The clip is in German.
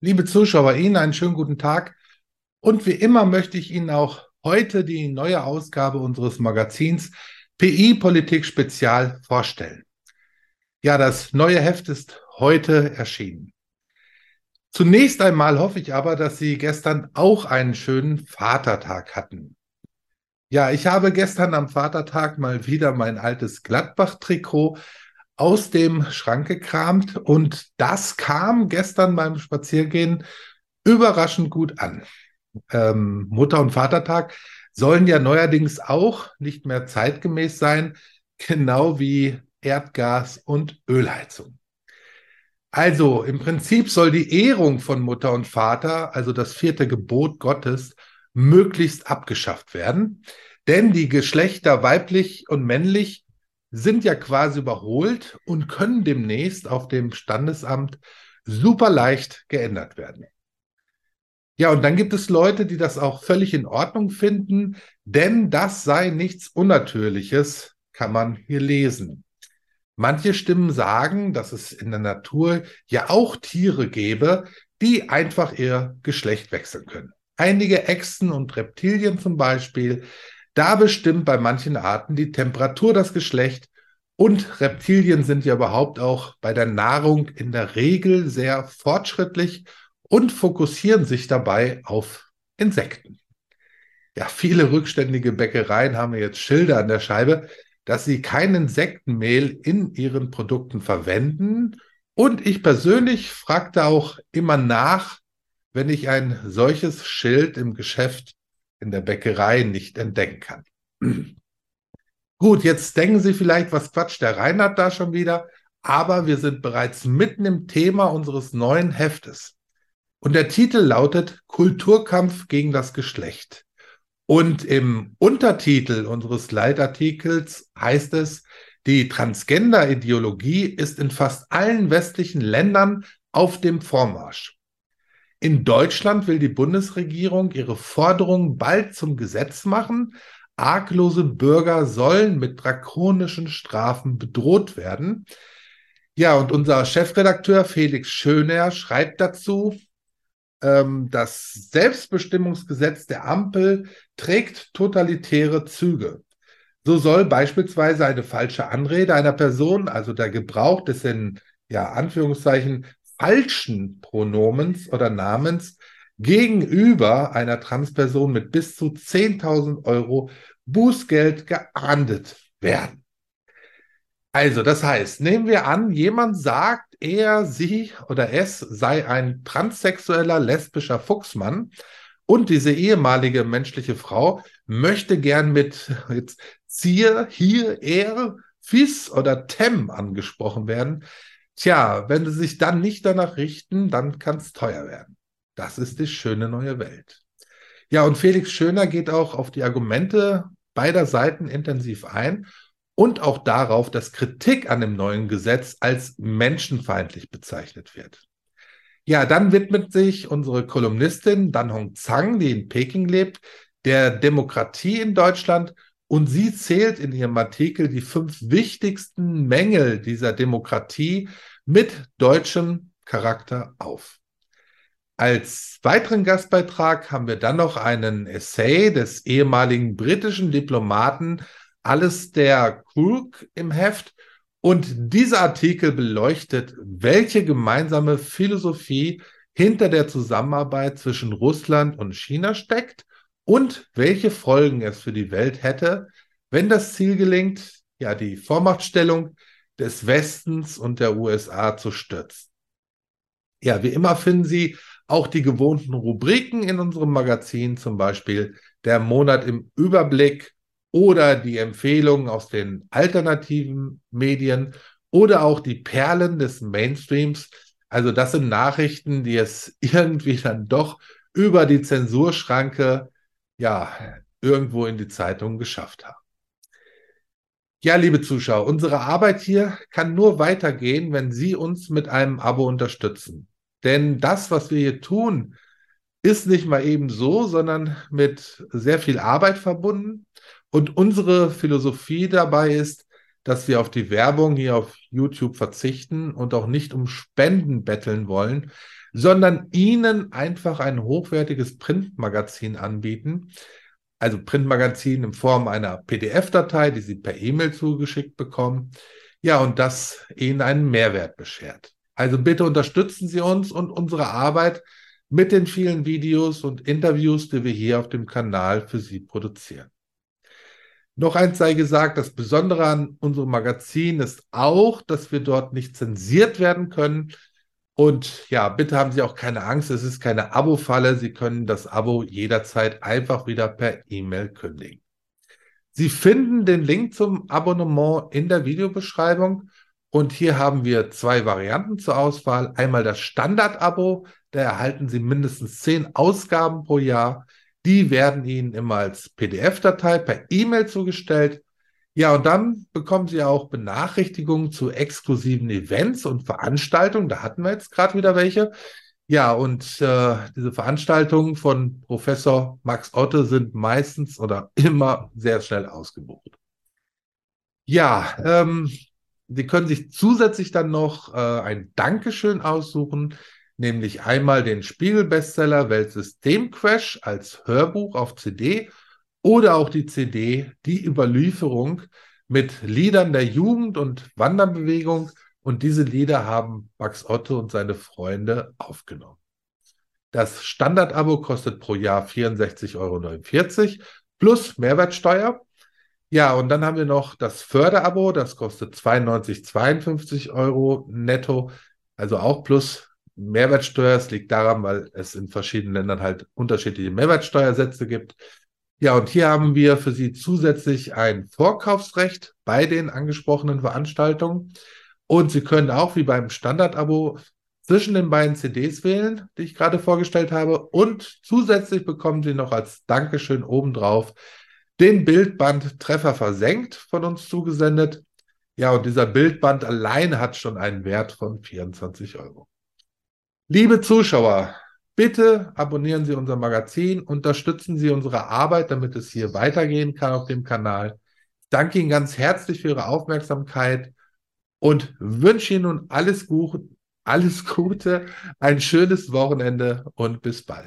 Liebe Zuschauer, Ihnen einen schönen guten Tag. Und wie immer möchte ich Ihnen auch heute die neue Ausgabe unseres Magazins PI Politik Spezial vorstellen. Ja, das neue Heft ist heute erschienen. Zunächst einmal hoffe ich aber, dass Sie gestern auch einen schönen Vatertag hatten. Ja, ich habe gestern am Vatertag mal wieder mein altes Gladbach-Trikot aus dem Schrank gekramt und das kam gestern beim Spaziergehen überraschend gut an. Ähm, Mutter- und Vatertag sollen ja neuerdings auch nicht mehr zeitgemäß sein, genau wie Erdgas und Ölheizung. Also im Prinzip soll die Ehrung von Mutter und Vater, also das vierte Gebot Gottes, möglichst abgeschafft werden. Denn die Geschlechter weiblich und männlich sind ja quasi überholt und können demnächst auf dem Standesamt super leicht geändert werden. Ja, und dann gibt es Leute, die das auch völlig in Ordnung finden, denn das sei nichts Unnatürliches, kann man hier lesen. Manche Stimmen sagen, dass es in der Natur ja auch Tiere gäbe, die einfach ihr Geschlecht wechseln können. Einige Echsen und Reptilien zum Beispiel, da bestimmt bei manchen Arten die Temperatur das Geschlecht und Reptilien sind ja überhaupt auch bei der Nahrung in der Regel sehr fortschrittlich und fokussieren sich dabei auf Insekten. Ja, viele rückständige Bäckereien haben jetzt Schilder an der Scheibe, dass sie kein Insektenmehl in ihren Produkten verwenden. Und ich persönlich fragte auch immer nach, wenn ich ein solches Schild im Geschäft in der Bäckerei nicht entdecken kann. Gut, jetzt denken Sie vielleicht, was quatscht der Reinhard da schon wieder? Aber wir sind bereits mitten im Thema unseres neuen Heftes. Und der Titel lautet Kulturkampf gegen das Geschlecht. Und im Untertitel unseres Leitartikels heißt es, die Transgender-Ideologie ist in fast allen westlichen Ländern auf dem Vormarsch. In Deutschland will die Bundesregierung ihre Forderungen bald zum Gesetz machen. Arglose Bürger sollen mit drakonischen Strafen bedroht werden. Ja, und unser Chefredakteur Felix Schöner schreibt dazu, ähm, das Selbstbestimmungsgesetz der Ampel trägt totalitäre Züge. So soll beispielsweise eine falsche Anrede einer Person, also der Gebrauch des in ja, Anführungszeichen falschen Pronomens oder Namens gegenüber einer Transperson mit bis zu 10.000 Euro Bußgeld geahndet werden. Also, das heißt, nehmen wir an, jemand sagt, er, sie oder es sei ein transsexueller lesbischer Fuchsmann und diese ehemalige menschliche Frau möchte gern mit jetzt Zier, hier, er, Fis oder Tem angesprochen werden, Tja, wenn sie sich dann nicht danach richten, dann kann es teuer werden. Das ist die schöne neue Welt. Ja, und Felix Schöner geht auch auf die Argumente beider Seiten intensiv ein und auch darauf, dass Kritik an dem neuen Gesetz als menschenfeindlich bezeichnet wird. Ja, dann widmet sich unsere Kolumnistin Dan Hong Zhang, die in Peking lebt, der Demokratie in Deutschland und sie zählt in ihrem Artikel die fünf wichtigsten Mängel dieser Demokratie mit deutschem Charakter auf. Als weiteren Gastbeitrag haben wir dann noch einen Essay des ehemaligen britischen Diplomaten Alistair Crook im Heft. Und dieser Artikel beleuchtet, welche gemeinsame Philosophie hinter der Zusammenarbeit zwischen Russland und China steckt und welche Folgen es für die Welt hätte, wenn das Ziel gelingt, ja, die Vormachtstellung des Westens und der USA zu stürzen. Ja, wie immer finden Sie auch die gewohnten Rubriken in unserem Magazin, zum Beispiel der Monat im Überblick oder die Empfehlungen aus den alternativen Medien oder auch die Perlen des Mainstreams. Also das sind Nachrichten, die es irgendwie dann doch über die Zensurschranke ja, irgendwo in die Zeitung geschafft haben. Ja, liebe Zuschauer, unsere Arbeit hier kann nur weitergehen, wenn Sie uns mit einem Abo unterstützen. Denn das, was wir hier tun, ist nicht mal eben so, sondern mit sehr viel Arbeit verbunden. Und unsere Philosophie dabei ist, dass wir auf die Werbung hier auf YouTube verzichten und auch nicht um Spenden betteln wollen, sondern Ihnen einfach ein hochwertiges Printmagazin anbieten. Also Printmagazin in Form einer PDF-Datei, die Sie per E-Mail zugeschickt bekommen. Ja, und das Ihnen einen Mehrwert beschert. Also bitte unterstützen Sie uns und unsere Arbeit mit den vielen Videos und Interviews, die wir hier auf dem Kanal für Sie produzieren. Noch eins sei gesagt, das Besondere an unserem Magazin ist auch, dass wir dort nicht zensiert werden können. Und ja, bitte haben Sie auch keine Angst, es ist keine Abo-Falle. Sie können das Abo jederzeit einfach wieder per E-Mail kündigen. Sie finden den Link zum Abonnement in der Videobeschreibung. Und hier haben wir zwei Varianten zur Auswahl. Einmal das Standard-Abo, da erhalten Sie mindestens zehn Ausgaben pro Jahr. Die werden Ihnen immer als PDF-Datei per E-Mail zugestellt. Ja, und dann bekommen Sie auch Benachrichtigungen zu exklusiven Events und Veranstaltungen. Da hatten wir jetzt gerade wieder welche. Ja, und äh, diese Veranstaltungen von Professor Max Otte sind meistens oder immer sehr schnell ausgebucht. Ja, ähm, Sie können sich zusätzlich dann noch äh, ein Dankeschön aussuchen nämlich einmal den Spiegel-Bestseller Weltsystemcrash als Hörbuch auf CD oder auch die CD Die Überlieferung mit Liedern der Jugend- und Wanderbewegung. Und diese Lieder haben Max Otto und seine Freunde aufgenommen. Das Standard-Abo kostet pro Jahr 64,49 Euro plus Mehrwertsteuer. Ja, und dann haben wir noch das Förderabo, das kostet 92,52 Euro netto, also auch plus Mehrwertsteuer. Es liegt daran, weil es in verschiedenen Ländern halt unterschiedliche Mehrwertsteuersätze gibt. Ja, und hier haben wir für Sie zusätzlich ein Vorkaufsrecht bei den angesprochenen Veranstaltungen. Und Sie können auch wie beim Standard-Abo zwischen den beiden CDs wählen, die ich gerade vorgestellt habe. Und zusätzlich bekommen Sie noch als Dankeschön obendrauf den Bildband Treffer versenkt von uns zugesendet. Ja, und dieser Bildband allein hat schon einen Wert von 24 Euro. Liebe Zuschauer, bitte abonnieren Sie unser Magazin, unterstützen Sie unsere Arbeit, damit es hier weitergehen kann auf dem Kanal. Ich danke Ihnen ganz herzlich für Ihre Aufmerksamkeit und wünsche Ihnen nun alles Gute, alles Gute, ein schönes Wochenende und bis bald.